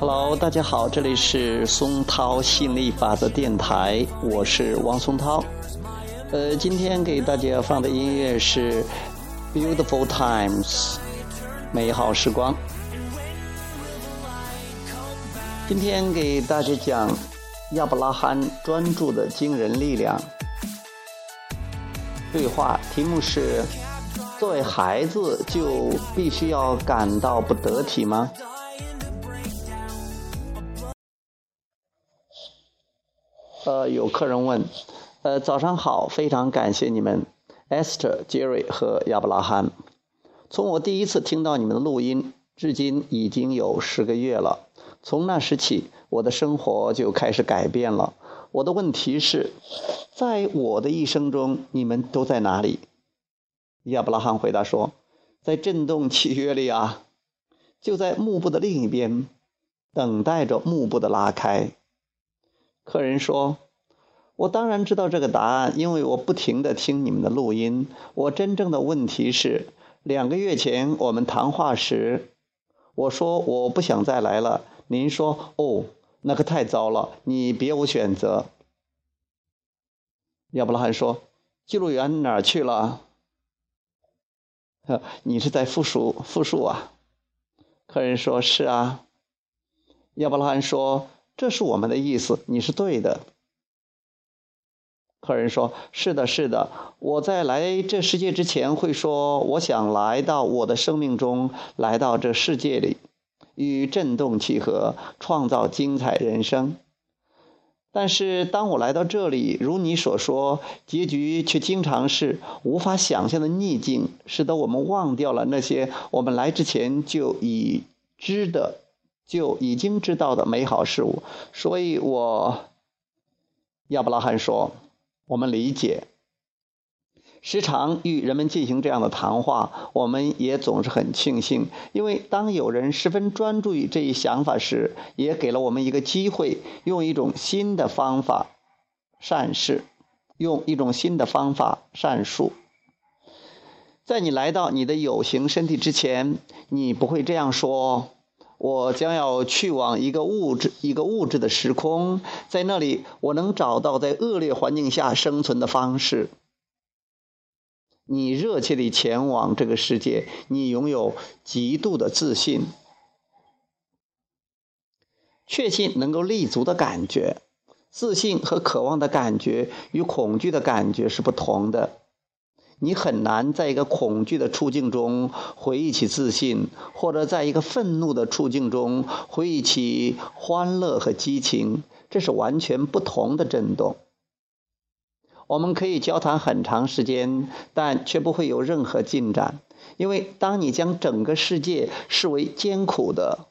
Hello，大家好，这里是松涛吸引力法则电台，我是王松涛。呃，今天给大家放的音乐是《Beautiful Times》，美好时光。今天给大家讲亚伯拉罕专注的惊人力量。对话题目是：作为孩子就必须要感到不得体吗？呃，有客人问，呃，早上好，非常感谢你们，Esther、Jerry 和亚伯拉罕。从我第一次听到你们的录音，至今已经有十个月了。从那时起，我的生活就开始改变了。我的问题是，在我的一生中，你们都在哪里？亚伯拉罕回答说：“在震动契约里啊，就在幕布的另一边，等待着幕布的拉开。”客人说：“我当然知道这个答案，因为我不停地听你们的录音。我真正的问题是，两个月前我们谈话时，我说我不想再来了。您说，哦。”那可太糟了！你别无选择。亚伯拉罕说：“记录员哪儿去了？”你是在复述复述啊？客人说：“是啊。”亚伯拉罕说：“这是我们的意思，你是对的。”客人说：“是的，是的。我在来这世界之前会说，我想来到我的生命中，来到这世界里。”与震动契合，创造精彩人生。但是，当我来到这里，如你所说，结局却经常是无法想象的逆境，使得我们忘掉了那些我们来之前就已知的、就已经知道的美好事物。所以，我亚伯拉罕说：“我们理解。”时常与人们进行这样的谈话，我们也总是很庆幸，因为当有人十分专注于这一想法时，也给了我们一个机会，用一种新的方法善事，用一种新的方法善术。在你来到你的有形身体之前，你不会这样说：“我将要去往一个物质、一个物质的时空，在那里我能找到在恶劣环境下生存的方式。”你热切地前往这个世界，你拥有极度的自信、确信能够立足的感觉。自信和渴望的感觉与恐惧的感觉是不同的。你很难在一个恐惧的处境中回忆起自信，或者在一个愤怒的处境中回忆起欢乐和激情。这是完全不同的震动。我们可以交谈很长时间，但却不会有任何进展，因为当你将整个世界视为艰苦的、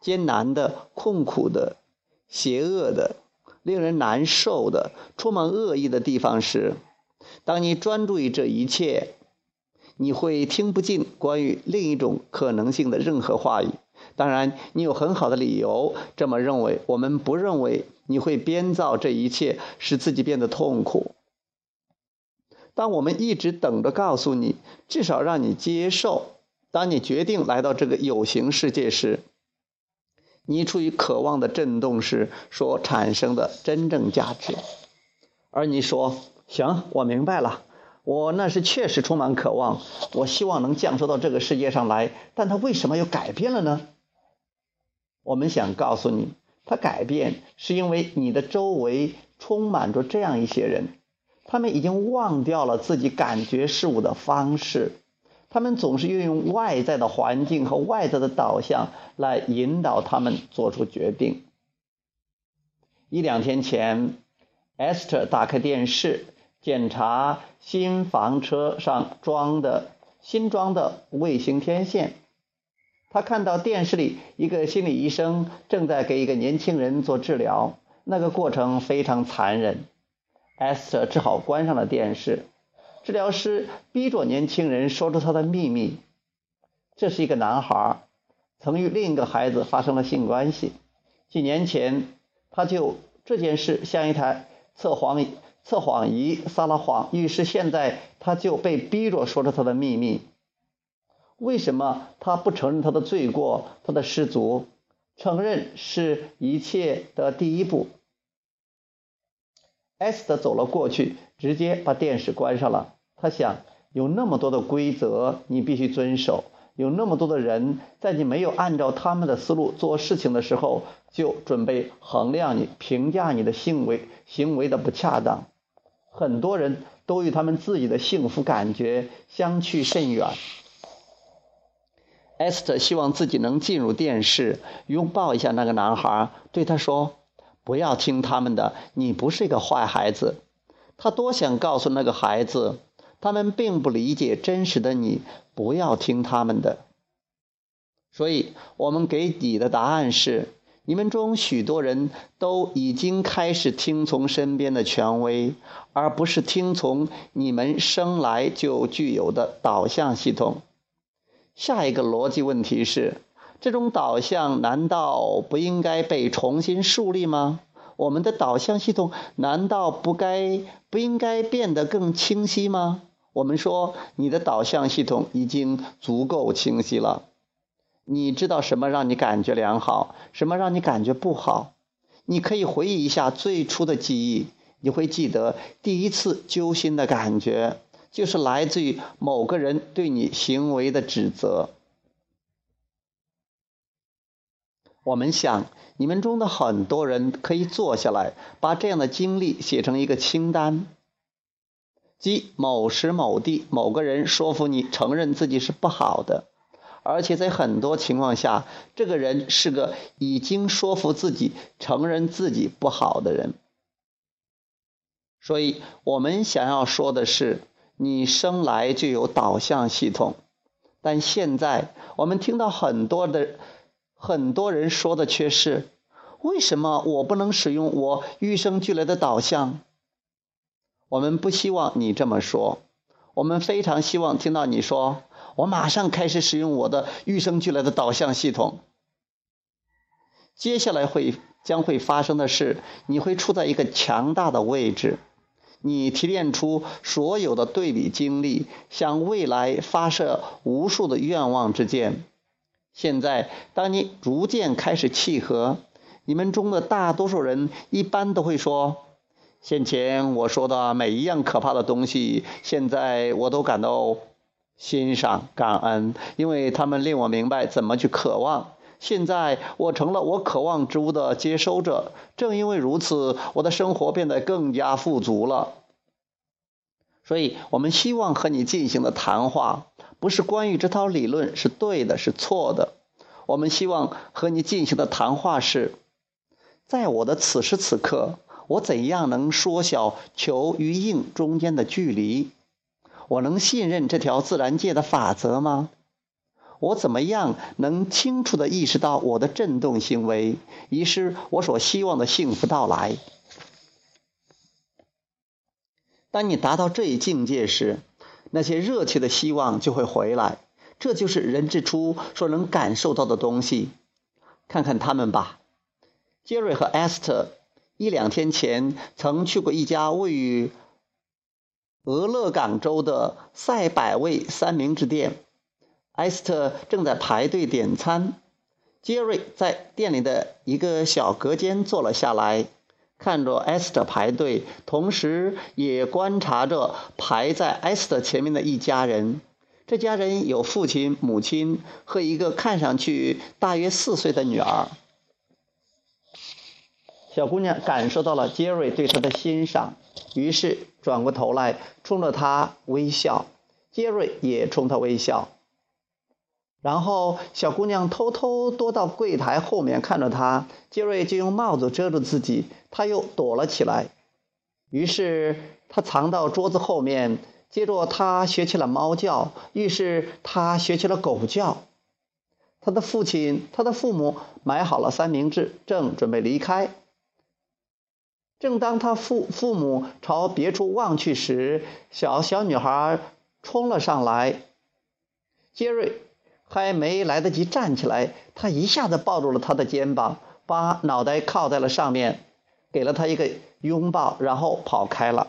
艰难的、痛苦的、邪恶的、令人难受的、充满恶意的地方时，当你专注于这一切，你会听不进关于另一种可能性的任何话语。当然，你有很好的理由这么认为。我们不认为你会编造这一切，使自己变得痛苦。当我们一直等着告诉你，至少让你接受。当你决定来到这个有形世界时，你出于渴望的震动时所产生的真正价值。而你说：“行，我明白了，我那是确实充满渴望，我希望能降生到这个世界上来。但它为什么又改变了呢？”我们想告诉你，它改变是因为你的周围充满着这样一些人。他们已经忘掉了自己感觉事物的方式，他们总是运用外在的环境和外在的导向来引导他们做出决定。一两天前，Esther 打开电视，检查新房车上装的新装的卫星天线。他看到电视里一个心理医生正在给一个年轻人做治疗，那个过程非常残忍。S 只好关上了电视。治疗师逼着年轻人说出他的秘密。这是一个男孩，曾与另一个孩子发生了性关系。几年前，他就这件事向一台测谎测谎仪撒了谎。于是现在他就被逼着说出他的秘密。为什么他不承认他的罪过、他的失足？承认是一切的第一步。Esther 走了过去，直接把电视关上了。他想，有那么多的规则你必须遵守，有那么多的人在你没有按照他们的思路做事情的时候，就准备衡量你、评价你的行为行为的不恰当。很多人都与他们自己的幸福感觉相去甚远。Esther 希望自己能进入电视，拥抱一下那个男孩，对他说。不要听他们的，你不是一个坏孩子。他多想告诉那个孩子，他们并不理解真实的你。不要听他们的。所以，我们给你的答案是：你们中许多人都已经开始听从身边的权威，而不是听从你们生来就具有的导向系统。下一个逻辑问题是。这种导向难道不应该被重新树立吗？我们的导向系统难道不该不应该变得更清晰吗？我们说你的导向系统已经足够清晰了。你知道什么让你感觉良好，什么让你感觉不好？你可以回忆一下最初的记忆，你会记得第一次揪心的感觉，就是来自于某个人对你行为的指责。我们想，你们中的很多人可以坐下来，把这样的经历写成一个清单，即某时某地某个人说服你承认自己是不好的，而且在很多情况下，这个人是个已经说服自己承认自己不好的人。所以，我们想要说的是，你生来就有导向系统，但现在我们听到很多的。很多人说的却是：为什么我不能使用我与生俱来的导向？我们不希望你这么说，我们非常希望听到你说：我马上开始使用我的与生俱来的导向系统。接下来会将会发生的是，你会处在一个强大的位置，你提炼出所有的对比经历，向未来发射无数的愿望之箭。现在，当你逐渐开始契合，你们中的大多数人一般都会说：“先前我说的每一样可怕的东西，现在我都感到欣赏、感恩，因为他们令我明白怎么去渴望。现在我成了我渴望之物的接收者，正因为如此，我的生活变得更加富足了。”所以，我们希望和你进行的谈话。不是关于这套理论是对的，是错的。我们希望和你进行的谈话是：在我的此时此刻，我怎样能缩小球与应中间的距离？我能信任这条自然界的法则吗？我怎么样能清楚地意识到我的振动行为，以使我所希望的幸福到来？当你达到这一境界时，那些热切的希望就会回来，这就是人之初所能感受到的东西。看看他们吧，杰瑞和艾斯特一两天前曾去过一家位于俄勒冈州的赛百味三明治店。艾斯特正在排队点餐，杰瑞在店里的一个小隔间坐了下来。看着艾斯特排队，同时也观察着排在艾斯特前面的一家人。这家人有父亲、母亲和一个看上去大约四岁的女儿。小姑娘感受到了杰瑞对她的欣赏，于是转过头来冲着他微笑。杰瑞也冲她微笑。然后，小姑娘偷偷躲到柜台后面看着他。杰瑞就用帽子遮住自己，他又躲了起来。于是他藏到桌子后面。接着他学起了猫叫，于是他学起了狗叫。他的父亲、他的父母买好了三明治，正准备离开。正当他父父母朝别处望去时，小小女孩冲了上来。杰瑞。还没来得及站起来，他一下子抱住了他的肩膀，把脑袋靠在了上面，给了他一个拥抱，然后跑开了。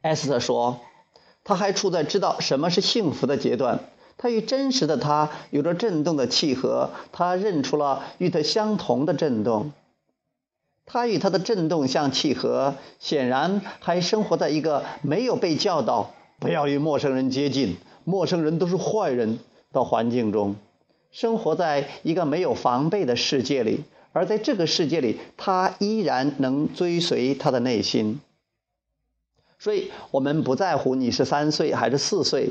艾斯特说：“他还处在知道什么是幸福的阶段。他与真实的他有着震动的契合，他认出了与他相同的震动。他与他的震动相契合，显然还生活在一个没有被教导不要与陌生人接近，陌生人都是坏人的环境中，生活在一个没有防备的世界里。而在这个世界里，他依然能追随他的内心。所以，我们不在乎你是三岁还是四岁。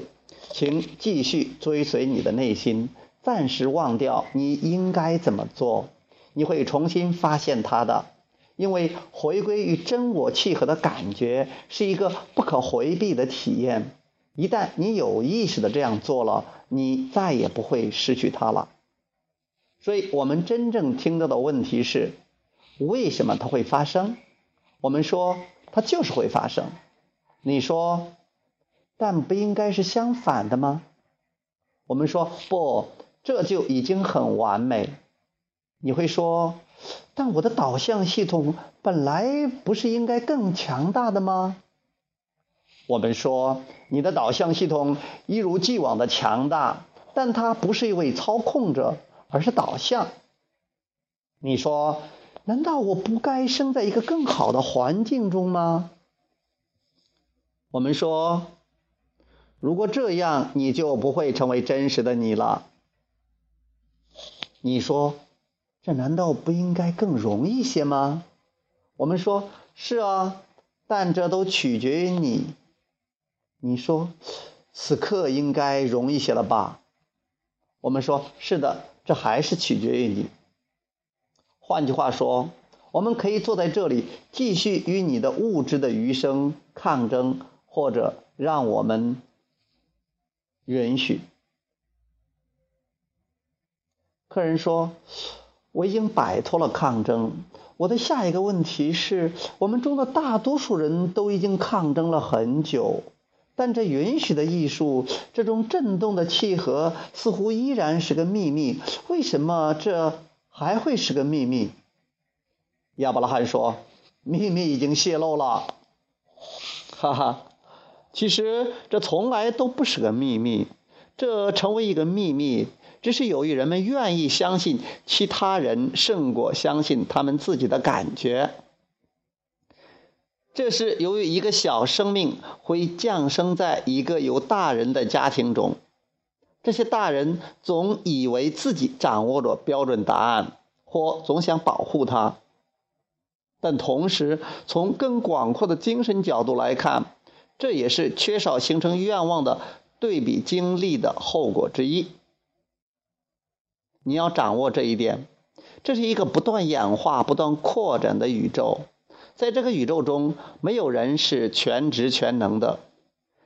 请继续追随你的内心，暂时忘掉你应该怎么做，你会重新发现它的。因为回归与真我契合的感觉是一个不可回避的体验。一旦你有意识的这样做了，你再也不会失去它了。所以，我们真正听到的问题是：为什么它会发生？我们说它就是会发生。你说。但不应该是相反的吗？我们说不，这就已经很完美。你会说，但我的导向系统本来不是应该更强大的吗？我们说，你的导向系统一如既往的强大，但它不是一位操控者，而是导向。你说，难道我不该生在一个更好的环境中吗？我们说。如果这样，你就不会成为真实的你了。你说，这难道不应该更容易些吗？我们说，是啊，但这都取决于你。你说，此刻应该容易些了吧？我们说，是的，这还是取决于你。换句话说，我们可以坐在这里，继续与你的物质的余生抗争，或者让我们。允许。客人说：“我已经摆脱了抗争。我的下一个问题是：我们中的大多数人都已经抗争了很久，但这允许的艺术，这种震动的契合，似乎依然是个秘密。为什么这还会是个秘密？”亚伯拉罕说：“秘密已经泄露了。”哈哈。其实这从来都不是个秘密，这成为一个秘密，只是由于人们愿意相信其他人胜过相信他们自己的感觉。这是由于一个小生命会降生在一个有大人的家庭中，这些大人总以为自己掌握着标准答案，或总想保护他，但同时从更广阔的精神角度来看。这也是缺少形成愿望的对比经历的后果之一。你要掌握这一点，这是一个不断演化、不断扩展的宇宙。在这个宇宙中，没有人是全职全能的。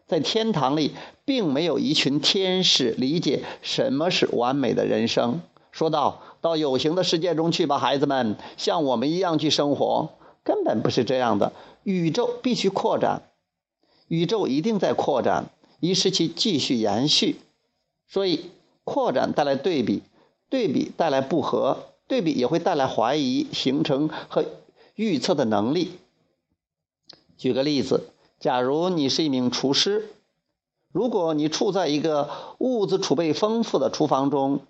在天堂里，并没有一群天使理解什么是完美的人生。说道：“到有形的世界中去吧，孩子们，像我们一样去生活。”根本不是这样的。宇宙必须扩展。宇宙一定在扩展，以使其继续延续。所以，扩展带来对比，对比带来不和，对比也会带来怀疑、形成和预测的能力。举个例子，假如你是一名厨师，如果你处在一个物资储备丰富的厨房中，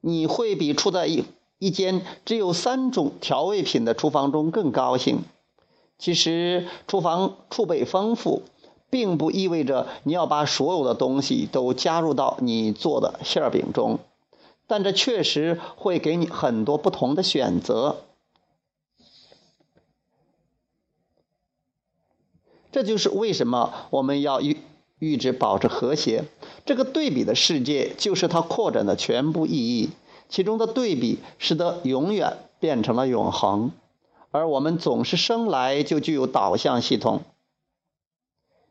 你会比处在一一间只有三种调味品的厨房中更高兴。其实，厨房储备丰富。并不意味着你要把所有的东西都加入到你做的馅饼中，但这确实会给你很多不同的选择。这就是为什么我们要预预知保持和谐。这个对比的世界就是它扩展的全部意义，其中的对比使得永远变成了永恒，而我们总是生来就具有导向系统。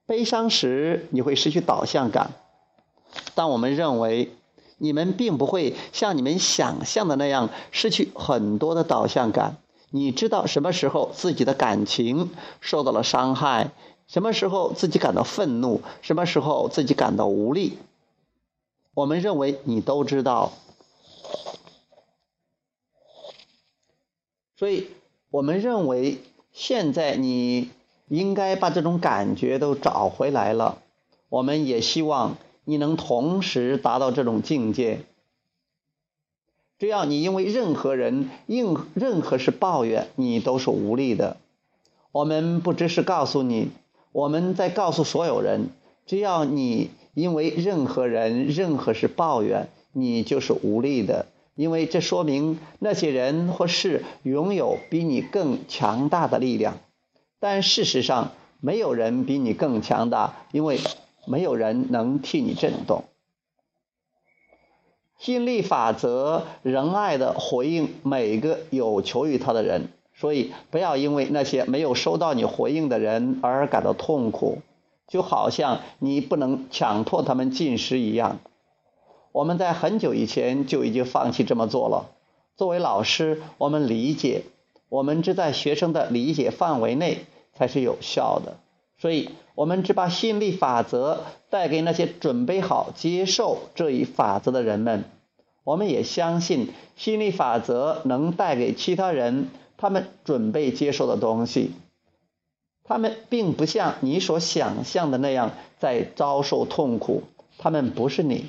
悲伤时你会失去导向感，但我们认为你们并不会像你们想象的那样失去很多的导向感。你知道什么时候自己的感情受到了伤害，什么时候自己感到愤怒，什么时候自己感到无力。我们认为你都知道，所以我们认为现在你。应该把这种感觉都找回来了。我们也希望你能同时达到这种境界。只要你因为任何人、任任何事抱怨，你都是无力的。我们不只是告诉你，我们在告诉所有人：只要你因为任何人、任何事抱怨，你就是无力的。因为这说明那些人或事拥有比你更强大的力量。但事实上，没有人比你更强大，因为没有人能替你震动。心力法则仁爱的回应每个有求于他的人，所以不要因为那些没有收到你回应的人而感到痛苦，就好像你不能强迫他们进食一样。我们在很久以前就已经放弃这么做了。作为老师，我们理解，我们只在学生的理解范围内才是有效的。所以，我们只把吸引力法则带给那些准备好接受这一法则的人们。我们也相信吸引力法则能带给其他人他们准备接受的东西。他们并不像你所想象的那样在遭受痛苦，他们不是你。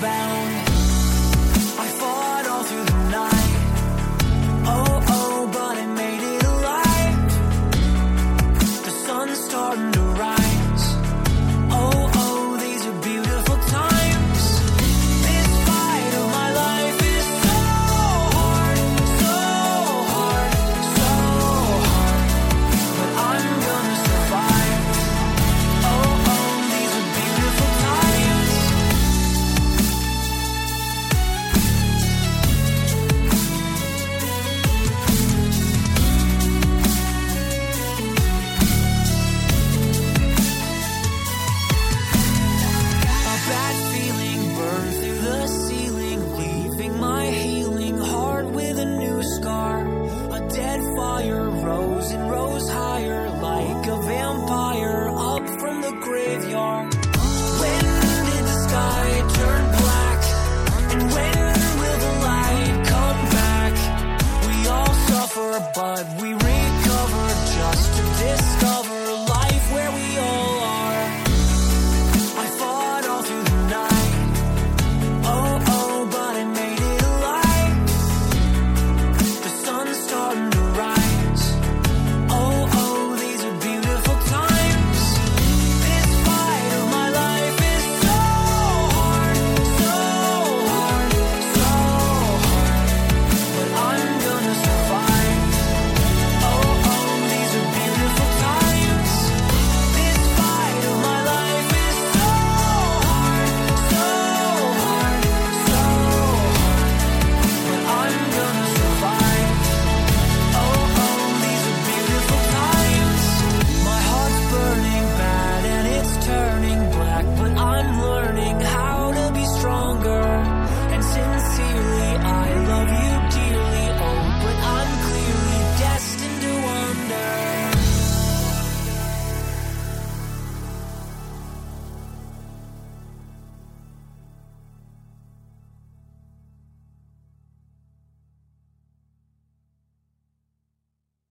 bound.